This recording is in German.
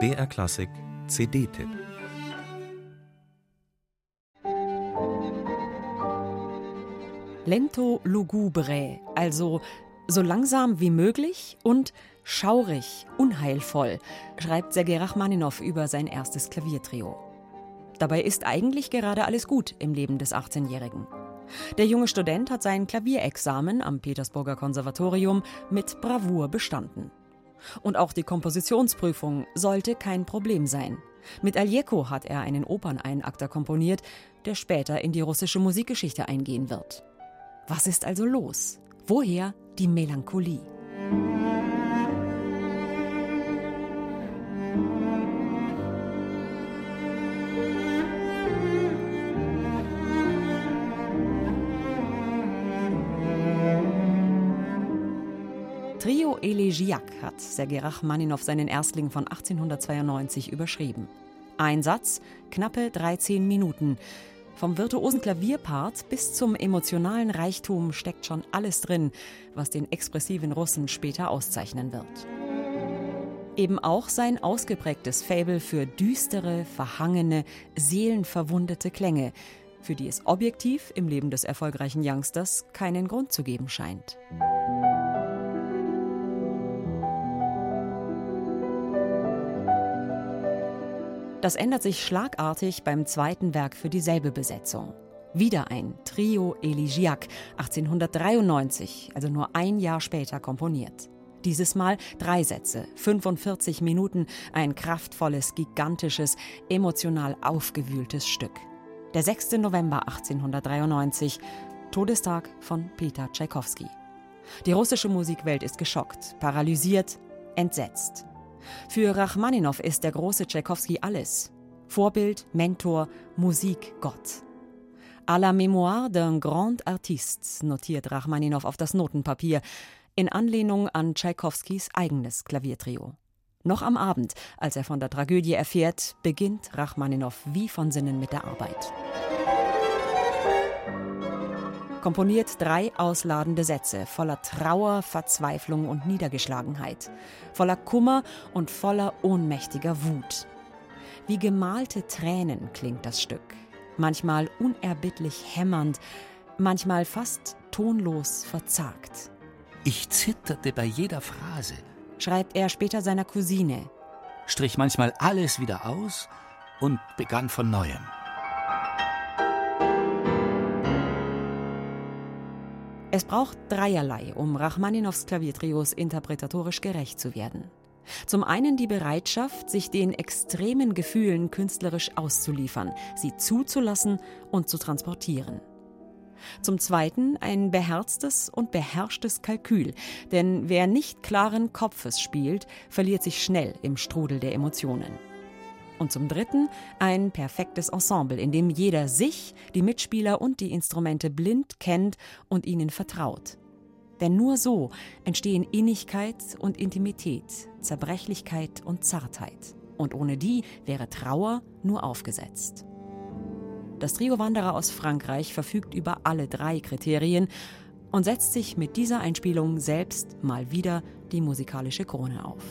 BR Klassik CD-Tipp Lento lugubre, also so langsam wie möglich und schaurig, unheilvoll, schreibt Sergei Rachmaninow über sein erstes Klaviertrio. Dabei ist eigentlich gerade alles gut im Leben des 18-Jährigen. Der junge Student hat sein Klavierexamen am Petersburger Konservatorium mit Bravour bestanden. Und auch die Kompositionsprüfung sollte kein Problem sein. Mit Aljeko hat er einen Operneinakter komponiert, der später in die russische Musikgeschichte eingehen wird. Was ist also los? Woher die Melancholie? Trio Elegiac hat Sergei Rachmaninow seinen Erstling von 1892 überschrieben. Ein Satz, knappe 13 Minuten. Vom virtuosen Klavierpart bis zum emotionalen Reichtum steckt schon alles drin, was den expressiven Russen später auszeichnen wird. Eben auch sein ausgeprägtes Faible für düstere, verhangene, seelenverwundete Klänge, für die es objektiv im Leben des erfolgreichen Youngsters keinen Grund zu geben scheint. Das ändert sich schlagartig beim zweiten Werk für dieselbe Besetzung. Wieder ein Trio Elegiac, 1893, also nur ein Jahr später komponiert. Dieses Mal drei Sätze, 45 Minuten, ein kraftvolles, gigantisches, emotional aufgewühltes Stück. Der 6. November 1893, Todestag von Peter Tschaikowski. Die russische Musikwelt ist geschockt, paralysiert, entsetzt. Für Rachmaninow ist der große Tschaikowski alles. Vorbild, Mentor, Musik, Gott. À la mémoire d'un grand artiste, notiert Rachmaninow auf das Notenpapier, in Anlehnung an Tschaikowskis eigenes Klaviertrio. Noch am Abend, als er von der Tragödie erfährt, beginnt Rachmaninow wie von Sinnen mit der Arbeit komponiert drei ausladende Sätze voller Trauer, Verzweiflung und Niedergeschlagenheit, voller Kummer und voller ohnmächtiger Wut. Wie gemalte Tränen klingt das Stück, manchmal unerbittlich hämmernd, manchmal fast tonlos verzagt. Ich zitterte bei jeder Phrase, schreibt er später seiner Cousine, strich manchmal alles wieder aus und begann von neuem. Es braucht dreierlei, um Rachmaninows Klaviertrios interpretatorisch gerecht zu werden. Zum einen die Bereitschaft, sich den extremen Gefühlen künstlerisch auszuliefern, sie zuzulassen und zu transportieren. Zum Zweiten ein beherztes und beherrschtes Kalkül, denn wer nicht klaren Kopfes spielt, verliert sich schnell im Strudel der Emotionen. Und zum Dritten ein perfektes Ensemble, in dem jeder sich, die Mitspieler und die Instrumente blind kennt und ihnen vertraut. Denn nur so entstehen Innigkeit und Intimität, Zerbrechlichkeit und Zartheit. Und ohne die wäre Trauer nur aufgesetzt. Das Trio Wanderer aus Frankreich verfügt über alle drei Kriterien und setzt sich mit dieser Einspielung selbst mal wieder die musikalische Krone auf.